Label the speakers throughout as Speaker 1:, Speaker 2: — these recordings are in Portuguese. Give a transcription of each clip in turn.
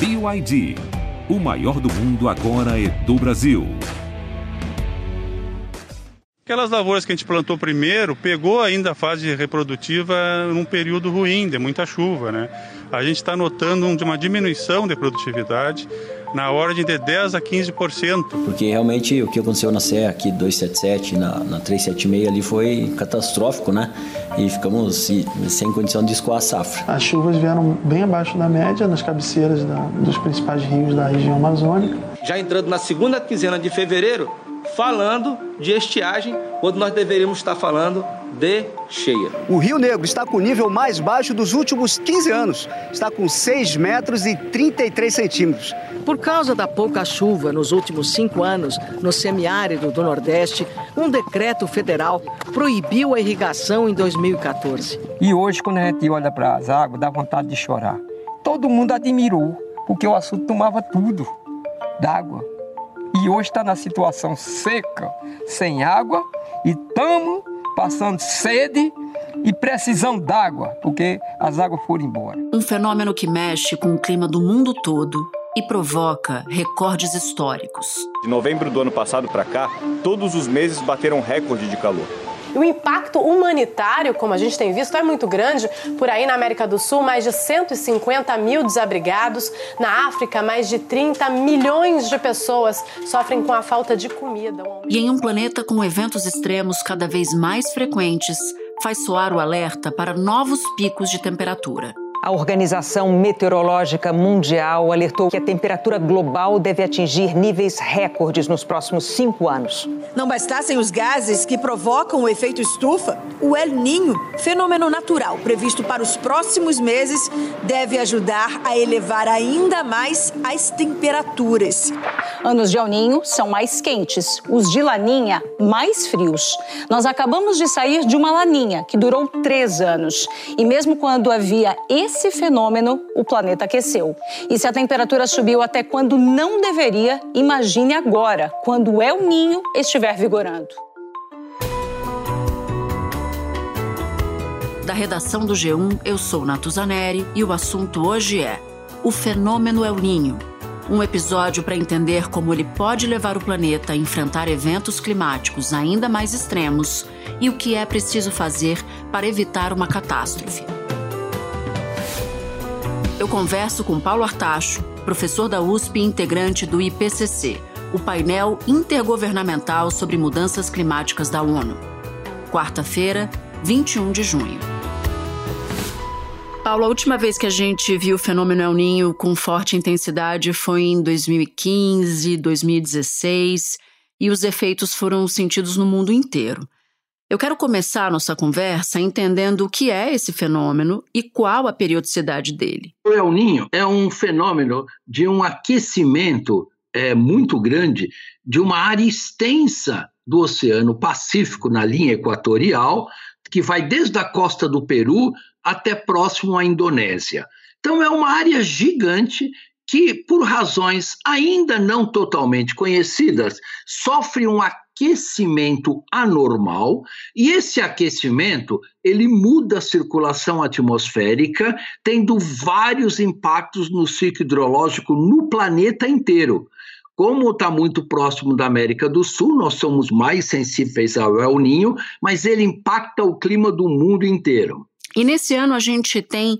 Speaker 1: BYD. O maior do mundo agora é do Brasil.
Speaker 2: Aquelas lavouras que a gente plantou primeiro, pegou ainda a fase reprodutiva num período ruim, de muita chuva, né? A gente está notando uma diminuição de produtividade na ordem de 10 a 15%.
Speaker 3: Porque realmente o que aconteceu na Serra aqui 277, na, na 376 ali foi catastrófico, né? E ficamos sem condição de escoar a safra.
Speaker 4: As chuvas vieram bem abaixo da média nas cabeceiras da, dos principais rios da região amazônica.
Speaker 5: Já entrando na segunda quinzena de fevereiro, falando de estiagem, quando nós deveríamos estar falando de cheia.
Speaker 6: O Rio Negro está com o nível mais baixo dos últimos 15 anos. Está com 6 metros e 33 centímetros.
Speaker 7: Por causa da pouca chuva nos últimos cinco anos no semiárido do Nordeste, um decreto federal proibiu a irrigação em 2014.
Speaker 8: E hoje, quando a gente olha para as águas, dá vontade de chorar. Todo mundo admirou, porque o assunto tomava tudo d'água hoje está na situação seca, sem água, e estamos passando sede e precisão d'água, porque as águas foram embora.
Speaker 9: Um fenômeno que mexe com o clima do mundo todo e provoca recordes históricos.
Speaker 10: De novembro do ano passado para cá, todos os meses bateram recorde de calor.
Speaker 11: O impacto humanitário, como a gente tem visto, é muito grande. Por aí na América do Sul, mais de 150 mil desabrigados. Na África, mais de 30 milhões de pessoas sofrem com a falta de comida.
Speaker 9: E em um planeta com eventos extremos cada vez mais frequentes, faz soar o alerta para novos picos de temperatura.
Speaker 12: A Organização Meteorológica Mundial alertou que a temperatura global deve atingir níveis recordes nos próximos cinco anos.
Speaker 13: Não bastassem os gases que provocam o efeito estufa, o El Ninho, fenômeno natural previsto para os próximos meses, deve ajudar a elevar ainda mais as temperaturas.
Speaker 14: Anos de El Ninho são mais quentes, os de Laninha mais frios. Nós acabamos de sair de uma Laninha que durou três anos. E mesmo quando havia esse fenômeno, o planeta aqueceu. E se a temperatura subiu até quando não deveria, imagine agora, quando o El Ninho estiver vigorando.
Speaker 9: Da redação do G1, eu sou Natuzaneri e o assunto hoje é o fenômeno El Ninho. Um episódio para entender como ele pode levar o planeta a enfrentar eventos climáticos ainda mais extremos e o que é preciso fazer para evitar uma catástrofe. Eu converso com Paulo Artacho, professor da USP e integrante do IPCC, o painel intergovernamental sobre mudanças climáticas da ONU. Quarta-feira, 21 de junho. Paulo, a última vez que a gente viu o fenômeno El Ninho com forte intensidade foi em 2015, 2016, e os efeitos foram sentidos no mundo inteiro. Eu quero começar a nossa conversa entendendo o que é esse fenômeno e qual a periodicidade dele.
Speaker 15: O El Ninho é um fenômeno de um aquecimento é, muito grande de uma área extensa do Oceano Pacífico na linha equatorial, que vai desde a costa do Peru até próximo à Indonésia. Então, é uma área gigante que, por razões ainda não totalmente conhecidas, sofre um aquecimento anormal e esse aquecimento ele muda a circulação atmosférica, tendo vários impactos no ciclo hidrológico no planeta inteiro. Como está muito próximo da América do Sul, nós somos mais sensíveis ao El Ninho, mas ele impacta o clima do mundo inteiro.
Speaker 9: E nesse ano a gente tem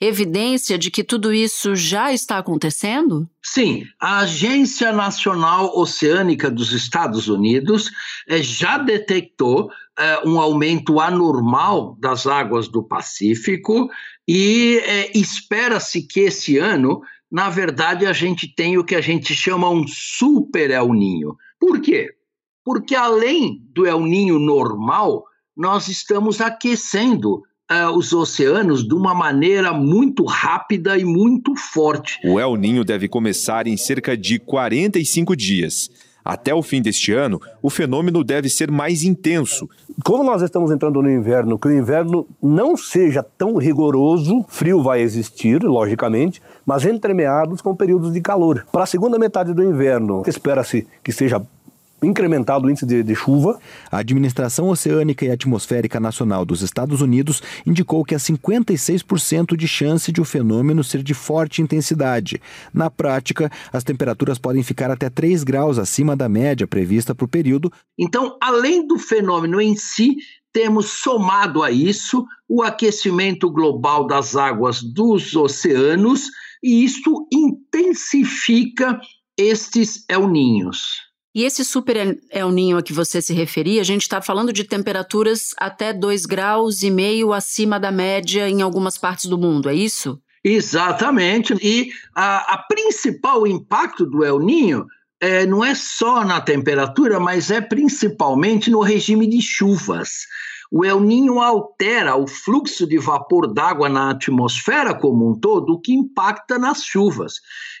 Speaker 9: evidência de que tudo isso já está acontecendo?
Speaker 15: Sim, a Agência Nacional Oceânica dos Estados Unidos eh, já detectou eh, um aumento anormal das águas do Pacífico e eh, espera-se que esse ano, na verdade, a gente tenha o que a gente chama um super El Ninho. Por quê? Porque além do El Ninho normal, nós estamos aquecendo uh, os oceanos de uma maneira muito rápida e muito forte.
Speaker 10: O El Ninho deve começar em cerca de 45 dias. Até o fim deste ano, o fenômeno deve ser mais intenso.
Speaker 16: Como nós estamos entrando no inverno, que o inverno não seja tão rigoroso, frio vai existir, logicamente, mas entremeados com períodos de calor. Para a segunda metade do inverno, espera-se que seja incrementado o índice de, de, chuva.
Speaker 10: A Administração Oceânica e Atmosférica Nacional dos Estados Unidos indicou que há 56% de chance de o fenômeno ser de forte intensidade. Na prática, as temperaturas podem ficar até 3 graus acima da média prevista para o período.
Speaker 15: Então, além do fenômeno em si, temos somado a isso o aquecimento global das águas dos oceanos, e isso intensifica estes El Ninhos.
Speaker 9: E esse super El Ninho a que você se referia, a gente está falando de temperaturas até 2 graus e meio acima da média em algumas partes do mundo, é isso?
Speaker 15: Exatamente. E a, a principal impacto do El Ninho é, não é só na temperatura, mas é principalmente no regime de chuvas. O El Ninho altera o fluxo de vapor d'água na atmosfera como um todo, o que impacta nas chuvas.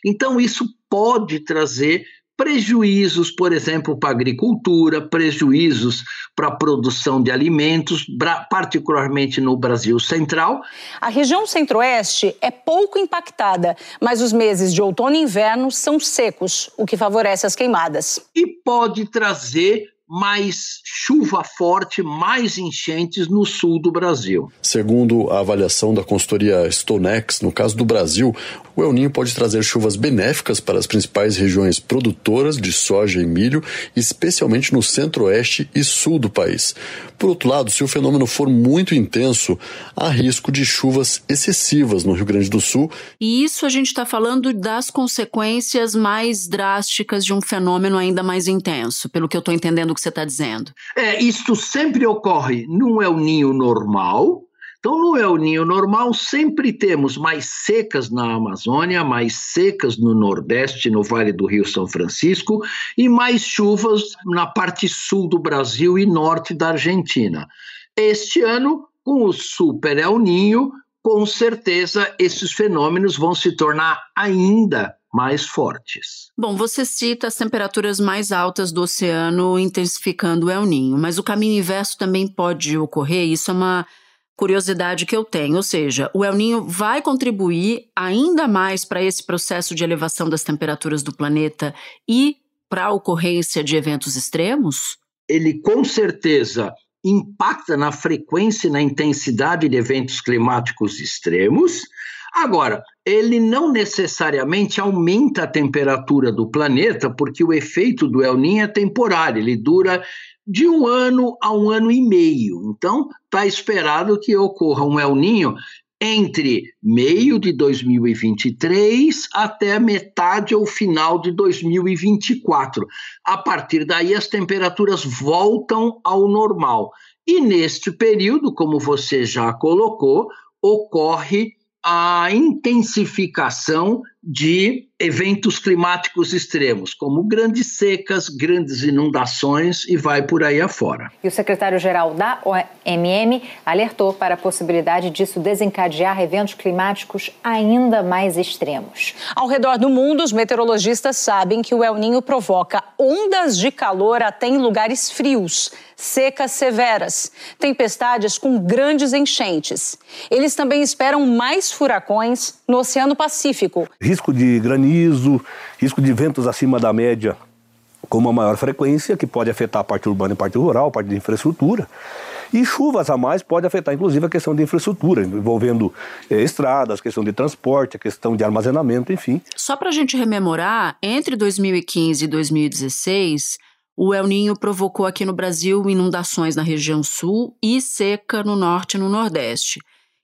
Speaker 15: Então, isso pode trazer prejuízos, por exemplo, para a agricultura, prejuízos para a produção de alimentos, particularmente no Brasil Central.
Speaker 14: A região centro-oeste é pouco impactada, mas os meses de outono e inverno são secos, o que favorece as queimadas.
Speaker 15: E pode trazer mais chuva forte, mais enchentes no sul do Brasil.
Speaker 17: Segundo a avaliação da consultoria Stonex, no caso do Brasil, o El Ninho pode trazer chuvas benéficas para as principais regiões produtoras de soja e milho, especialmente no centro-oeste e sul do país. Por outro lado, se o fenômeno for muito intenso, há risco de chuvas excessivas no Rio Grande do Sul.
Speaker 9: E isso a gente está falando das consequências mais drásticas de um fenômeno ainda mais intenso, pelo que eu estou entendendo que você está dizendo.
Speaker 15: É, isto sempre ocorre num El Ninho normal, então, no El Ninho normal, sempre temos mais secas na Amazônia, mais secas no Nordeste, no Vale do Rio São Francisco, e mais chuvas na parte sul do Brasil e norte da Argentina. Este ano, com o Super El Ninho, com certeza esses fenômenos vão se tornar ainda mais fortes.
Speaker 9: Bom, você cita as temperaturas mais altas do oceano intensificando o El Ninho, mas o caminho inverso também pode ocorrer. Isso é uma curiosidade que eu tenho, ou seja, o El Ninho vai contribuir ainda mais para esse processo de elevação das temperaturas do planeta e para a ocorrência de eventos extremos?
Speaker 15: Ele com certeza impacta na frequência e na intensidade de eventos climáticos extremos. Agora, ele não necessariamente aumenta a temperatura do planeta, porque o efeito do El Niño é temporário, ele dura de um ano a um ano e meio. Então, está esperado que ocorra um El Ninho entre meio de 2023 até metade ou final de 2024. A partir daí, as temperaturas voltam ao normal. E neste período, como você já colocou, ocorre a intensificação de eventos climáticos extremos, como grandes secas, grandes inundações e vai por aí afora.
Speaker 18: E o secretário-geral da OMM alertou para a possibilidade disso desencadear eventos climáticos ainda mais extremos.
Speaker 14: Ao redor do mundo, os meteorologistas sabem que o El Ninho provoca ondas de calor até em lugares frios, secas severas, tempestades com grandes enchentes. Eles também esperam mais furacões no Oceano Pacífico
Speaker 16: risco de granizo, risco de ventos acima da média com uma maior frequência, que pode afetar a parte urbana e a parte rural, a parte de infraestrutura. E chuvas a mais pode afetar, inclusive, a questão de infraestrutura, envolvendo eh, estradas, questão de transporte, a questão de armazenamento, enfim.
Speaker 9: Só para a gente rememorar, entre 2015 e 2016, o El Ninho provocou aqui no Brasil inundações na região sul e seca no norte e no nordeste.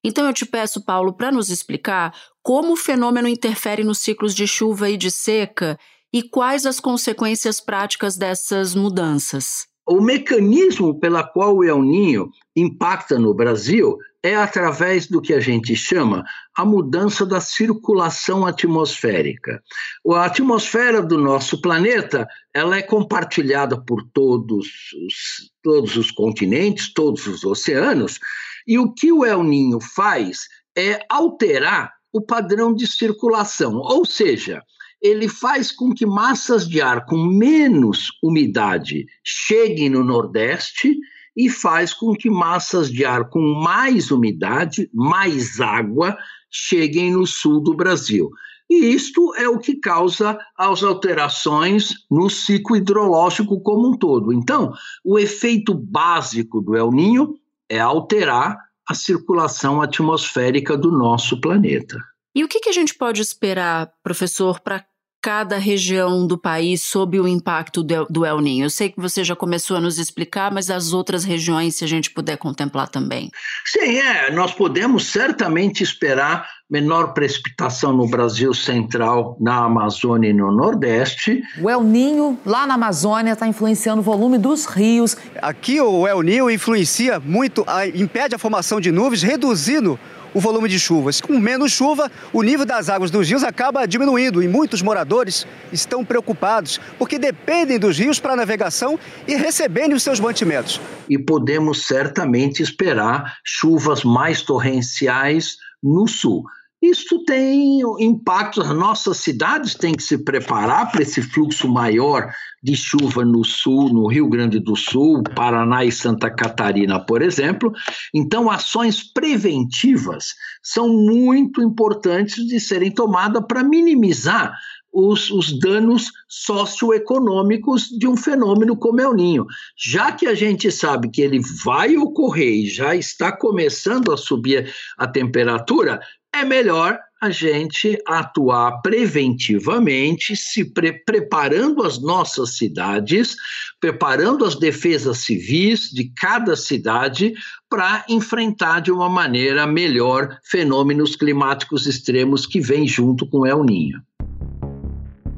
Speaker 9: Então eu te peço, Paulo, para nos explicar como o fenômeno interfere nos ciclos de chuva e de seca e quais as consequências práticas dessas mudanças.
Speaker 15: O mecanismo pela qual o El Ninho impacta no Brasil é através do que a gente chama a mudança da circulação atmosférica. A atmosfera do nosso planeta ela é compartilhada por todos os, todos os continentes, todos os oceanos, e o que o El Ninho faz é alterar o padrão de circulação, ou seja, ele faz com que massas de ar com menos umidade cheguem no Nordeste e faz com que massas de ar com mais umidade, mais água, cheguem no sul do Brasil. E isto é o que causa as alterações no ciclo hidrológico como um todo. Então, o efeito básico do El Ninho é alterar a circulação atmosférica do nosso planeta.
Speaker 9: E o que, que a gente pode esperar, professor, para cada região do país sob o impacto do El Ninho? Eu sei que você já começou a nos explicar, mas as outras regiões, se a gente puder contemplar também.
Speaker 15: Sim, é. Nós podemos certamente esperar menor precipitação no Brasil central, na Amazônia e no Nordeste.
Speaker 19: O El Ninho, lá na Amazônia, está influenciando o volume dos rios.
Speaker 6: Aqui o El Ninho influencia muito, impede a formação de nuvens, reduzindo o volume de chuvas. Com menos chuva, o nível das águas dos rios acaba diminuindo e muitos moradores estão preocupados porque dependem dos rios para navegação e receberem os seus mantimentos.
Speaker 15: E podemos certamente esperar chuvas mais torrenciais no sul. Isso tem impacto, as nossas cidades têm que se preparar para esse fluxo maior de chuva no sul, no Rio Grande do Sul, Paraná e Santa Catarina, por exemplo. Então, ações preventivas são muito importantes de serem tomadas para minimizar os, os, danos socioeconômicos de um fenômeno como é o Ninho. Já que a gente sabe que ele vai ocorrer e já está começando a subir a temperatura, é melhor a gente atuar preventivamente, se pre preparando as nossas cidades, preparando as defesas civis de cada cidade para enfrentar de uma maneira melhor fenômenos climáticos extremos que vêm junto com El Ninho.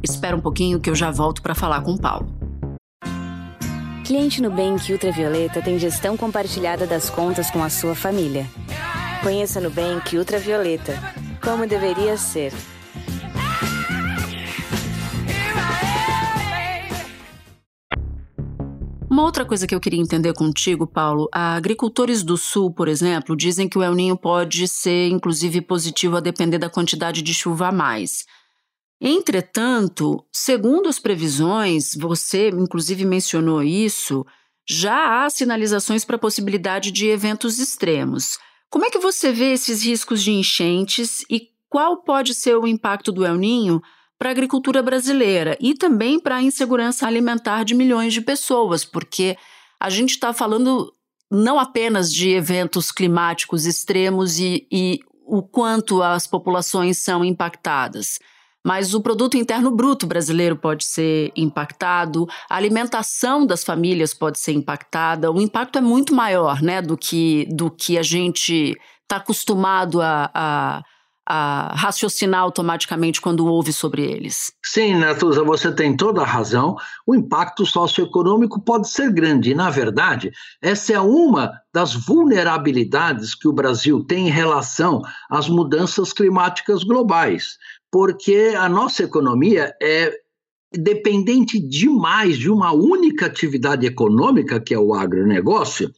Speaker 9: Espera um pouquinho que eu já volto para falar com o Paulo.
Speaker 20: Cliente Nubank Ultravioleta tem gestão compartilhada das contas com a sua família. Conheça Nubank Ultravioleta, como deveria ser.
Speaker 9: Uma outra coisa que eu queria entender contigo, Paulo, agricultores do sul, por exemplo, dizem que o El Ninho pode ser inclusive positivo a depender da quantidade de chuva a mais. Entretanto, segundo as previsões, você inclusive mencionou isso, já há sinalizações para a possibilidade de eventos extremos. Como é que você vê esses riscos de enchentes e qual pode ser o impacto do El Ninho para a agricultura brasileira e também para a insegurança alimentar de milhões de pessoas? Porque a gente está falando não apenas de eventos climáticos extremos e, e o quanto as populações são impactadas. Mas o produto interno bruto brasileiro pode ser impactado, a alimentação das famílias pode ser impactada. O impacto é muito maior, né, do que do que a gente está acostumado a, a a raciocinar automaticamente quando ouve sobre eles.
Speaker 15: Sim, Natuza, você tem toda a razão. O impacto socioeconômico pode ser grande. E, na verdade, essa é uma das vulnerabilidades que o Brasil tem em relação às mudanças climáticas globais porque a nossa economia é dependente demais de uma única atividade econômica, que é o agronegócio,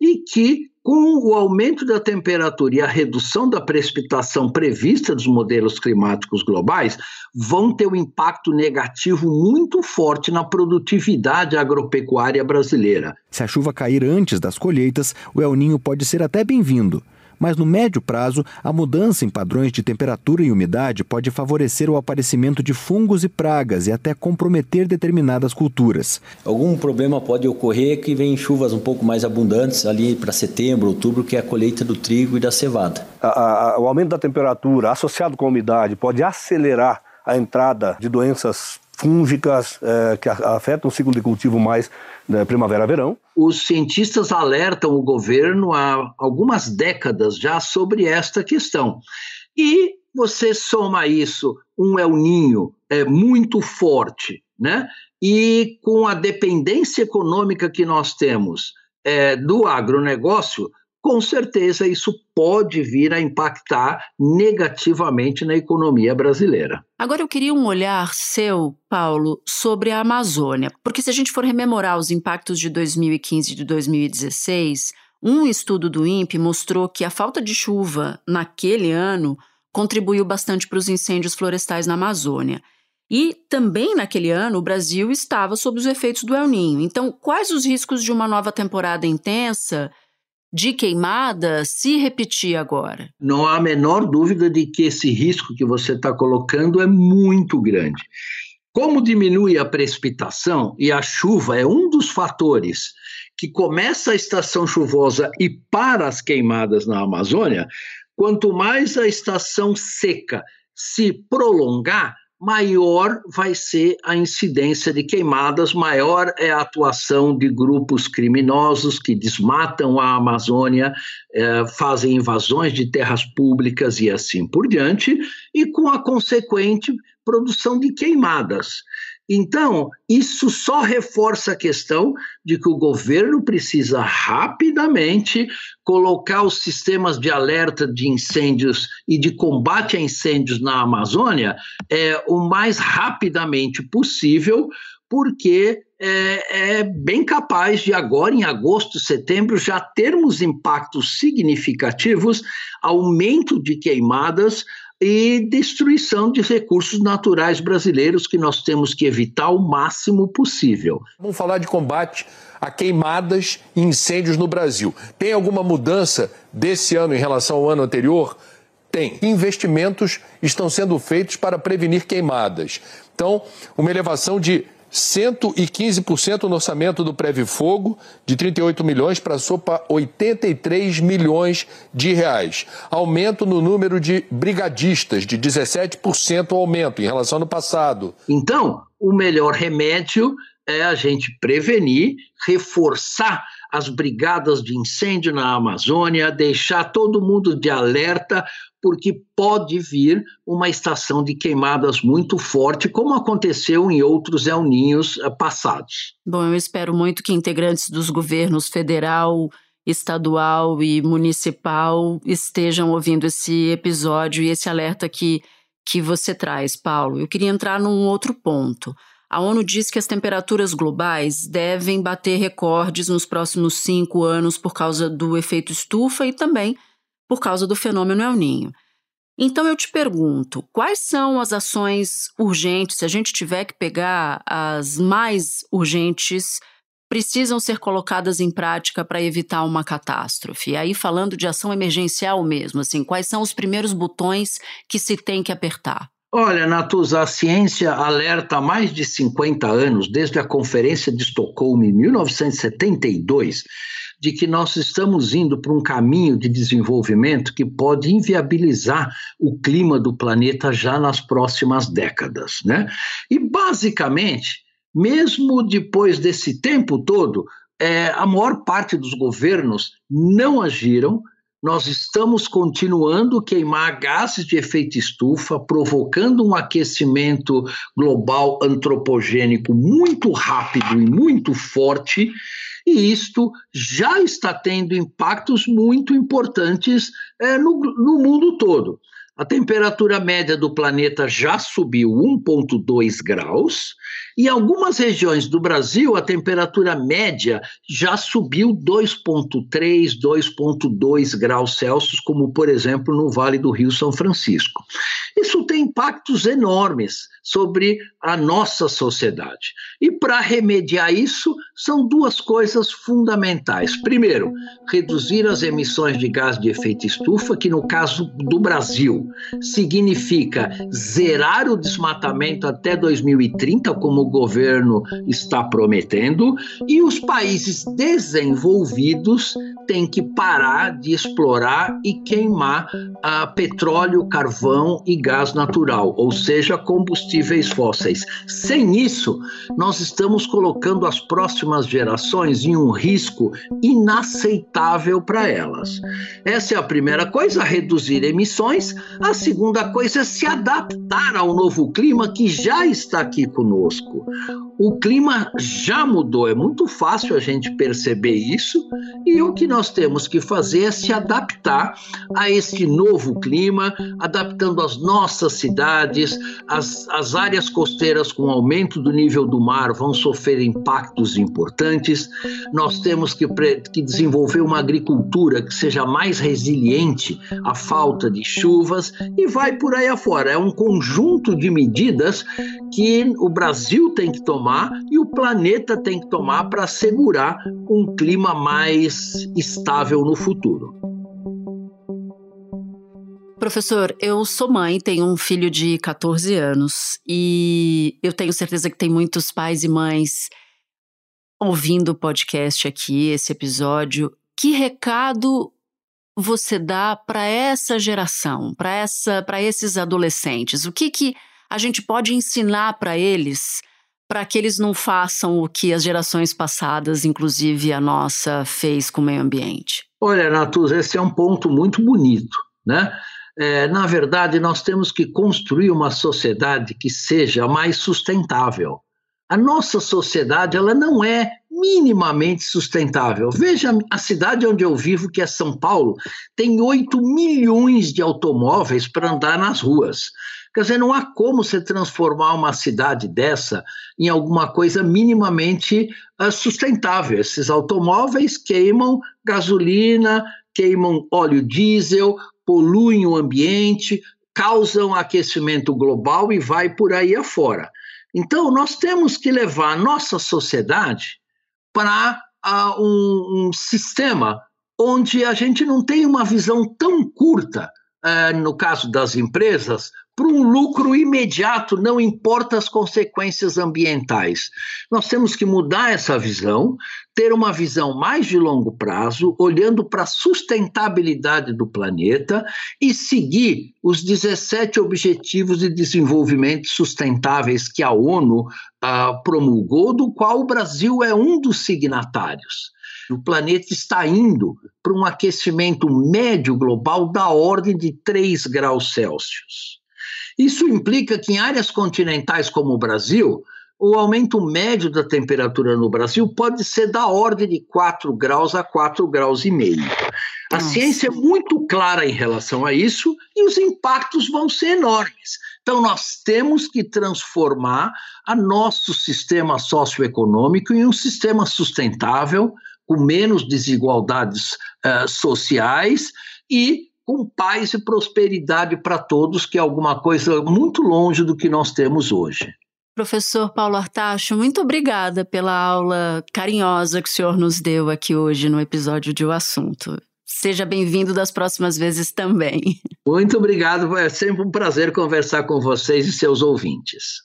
Speaker 15: e que, com o aumento da temperatura e a redução da precipitação prevista dos modelos climáticos globais, vão ter um impacto negativo muito forte na produtividade agropecuária brasileira.
Speaker 10: Se a chuva cair antes das colheitas, o El Ninho pode ser até bem-vindo mas no médio prazo, a mudança em padrões de temperatura e umidade pode favorecer o aparecimento de fungos e pragas e até comprometer determinadas culturas.
Speaker 3: Algum problema pode ocorrer que vem chuvas um pouco mais abundantes ali para setembro, outubro, que é a colheita do trigo e da cevada.
Speaker 16: A, a, o aumento da temperatura associado com a umidade pode acelerar a entrada de doenças fúngicas é, que afetam o ciclo de cultivo mais né, primavera-verão.
Speaker 15: Os cientistas alertam o governo há algumas décadas já sobre esta questão. E você soma isso um El Ninho é, muito forte, né? E com a dependência econômica que nós temos é, do agronegócio, com certeza isso pode vir a impactar negativamente na economia brasileira.
Speaker 9: Agora eu queria um olhar seu, Paulo, sobre a Amazônia, porque se a gente for rememorar os impactos de 2015 e de 2016, um estudo do INPE mostrou que a falta de chuva naquele ano contribuiu bastante para os incêndios florestais na Amazônia. E também naquele ano o Brasil estava sob os efeitos do El Ninho. Então, quais os riscos de uma nova temporada intensa de queimada se repetir agora?
Speaker 15: Não há a menor dúvida de que esse risco que você está colocando é muito grande. Como diminui a precipitação e a chuva é um dos fatores que começa a estação chuvosa e para as queimadas na Amazônia, quanto mais a estação seca se prolongar, maior vai ser a incidência de queimadas, maior é a atuação de grupos criminosos que desmatam a Amazônia, eh, fazem invasões de terras públicas e assim por diante, e com a consequente produção de queimadas. Então, isso só reforça a questão de que o governo precisa rapidamente colocar os sistemas de alerta de incêndios e de combate a incêndios na Amazônia é, o mais rapidamente possível, porque é, é, bem capaz de agora, em agosto, setembro, já termos impactos significativos, aumento de queimadas, e destruição de recursos naturais brasileiros que nós temos que evitar o máximo possível.
Speaker 21: Vamos falar de combate a queimadas e incêndios no Brasil. Tem alguma mudança desse ano em relação ao ano anterior? Tem. Investimentos estão sendo feitos para prevenir queimadas. Então, uma elevação de 115% no orçamento do Preve Fogo, de 38 milhões para para 83 milhões de reais. Aumento no número de brigadistas, de 17% aumento em relação ao ano passado.
Speaker 15: Então, o melhor remédio é a gente prevenir, reforçar as brigadas de incêndio na Amazônia, deixar todo mundo de alerta, porque pode vir uma estação de queimadas muito forte, como aconteceu em outros El Ninhos eh, passados.
Speaker 9: Bom, eu espero muito que integrantes dos governos federal, estadual e municipal estejam ouvindo esse episódio e esse alerta que, que você traz, Paulo. Eu queria entrar num outro ponto. A ONU diz que as temperaturas globais devem bater recordes nos próximos cinco anos por causa do efeito estufa e também por causa do fenômeno El Ninho. Então eu te pergunto, quais são as ações urgentes, se a gente tiver que pegar as mais urgentes, precisam ser colocadas em prática para evitar uma catástrofe? E aí falando de ação emergencial mesmo, assim, quais são os primeiros botões que se tem que apertar?
Speaker 15: Olha, Natuza, a ciência alerta há mais de 50 anos, desde a Conferência de Estocolmo em 1972, de que nós estamos indo para um caminho de desenvolvimento que pode inviabilizar o clima do planeta já nas próximas décadas. Né? E, basicamente, mesmo depois desse tempo todo, é, a maior parte dos governos não agiram nós estamos continuando queimar gases de efeito estufa, provocando um aquecimento global antropogênico muito rápido e muito forte, e isto já está tendo impactos muito importantes é, no, no mundo todo. A temperatura média do planeta já subiu 1,2 graus, em algumas regiões do Brasil, a temperatura média já subiu 2,3, 2,2 graus Celsius, como por exemplo no Vale do Rio São Francisco. Isso tem impactos enormes sobre a nossa sociedade. E para remediar isso, são duas coisas fundamentais. Primeiro, reduzir as emissões de gás de efeito estufa, que no caso do Brasil significa zerar o desmatamento até 2030, como o governo está prometendo, e os países desenvolvidos têm que parar de explorar e queimar ah, petróleo, carvão e gás natural, ou seja, combustíveis fósseis. Sem isso, nós estamos colocando as próximas gerações em um risco inaceitável para elas. Essa é a primeira coisa, reduzir emissões. A segunda coisa é se adaptar ao novo clima que já está aqui conosco. Ibu. O clima já mudou, é muito fácil a gente perceber isso, e o que nós temos que fazer é se adaptar a este novo clima, adaptando as nossas cidades, as, as áreas costeiras com aumento do nível do mar vão sofrer impactos importantes. Nós temos que, que desenvolver uma agricultura que seja mais resiliente à falta de chuvas. E vai por aí afora. É um conjunto de medidas que o Brasil tem que tomar e o planeta tem que tomar para assegurar um clima mais estável no futuro.
Speaker 9: Professor, eu sou mãe, tenho um filho de 14 anos e eu tenho certeza que tem muitos pais e mães ouvindo o podcast aqui, esse episódio. Que recado você dá para essa geração, para essa, para esses adolescentes? O que que a gente pode ensinar para eles para que eles não façam o que as gerações passadas, inclusive a nossa, fez com o meio ambiente?
Speaker 15: Olha, Natus, esse é um ponto muito bonito, né? É, na verdade, nós temos que construir uma sociedade que seja mais sustentável. A nossa sociedade ela não é minimamente sustentável. Veja a cidade onde eu vivo, que é São Paulo, tem 8 milhões de automóveis para andar nas ruas. Quer dizer, não há como você transformar uma cidade dessa em alguma coisa minimamente uh, sustentável. Esses automóveis queimam gasolina, queimam óleo diesel, poluem o ambiente, causam aquecimento global e vai por aí afora. Então, nós temos que levar a nossa sociedade para uh, um, um, sistema onde a gente não tem uma visão tão curta, uh, no caso das empresas, para um lucro imediato, não importa as consequências ambientais. Nós temos que mudar essa visão, ter uma visão mais de longo prazo, olhando para a sustentabilidade do planeta e seguir os 17 Objetivos de Desenvolvimento Sustentáveis que a ONU ah, promulgou, do qual o Brasil é um dos signatários. O planeta está indo para um aquecimento médio global da ordem de 3 graus Celsius. Isso implica que em áreas continentais como o Brasil, o aumento médio da temperatura no Brasil pode ser da ordem de 4 graus a 4 graus e meio. A Nossa. ciência é muito clara em relação a isso e os impactos vão ser enormes. Então, nós temos que transformar a nosso sistema socioeconômico em um sistema sustentável, com menos desigualdades uh, sociais e com paz e prosperidade para todos, que é alguma coisa muito longe do que nós temos hoje.
Speaker 9: Professor Paulo Artacho, muito obrigada pela aula carinhosa que o senhor nos deu aqui hoje no episódio de O Assunto. Seja bem-vindo das próximas vezes também.
Speaker 15: Muito obrigado, é sempre um prazer conversar com vocês e seus ouvintes.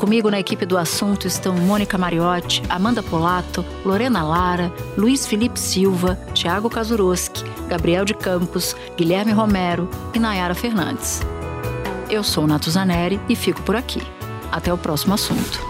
Speaker 9: Comigo na equipe do assunto estão Mônica Mariotti, Amanda Polato, Lorena Lara, Luiz Felipe Silva, Tiago Kazuroski, Gabriel de Campos, Guilherme Romero e Nayara Fernandes. Eu sou Nato Zaneri e fico por aqui. Até o próximo assunto.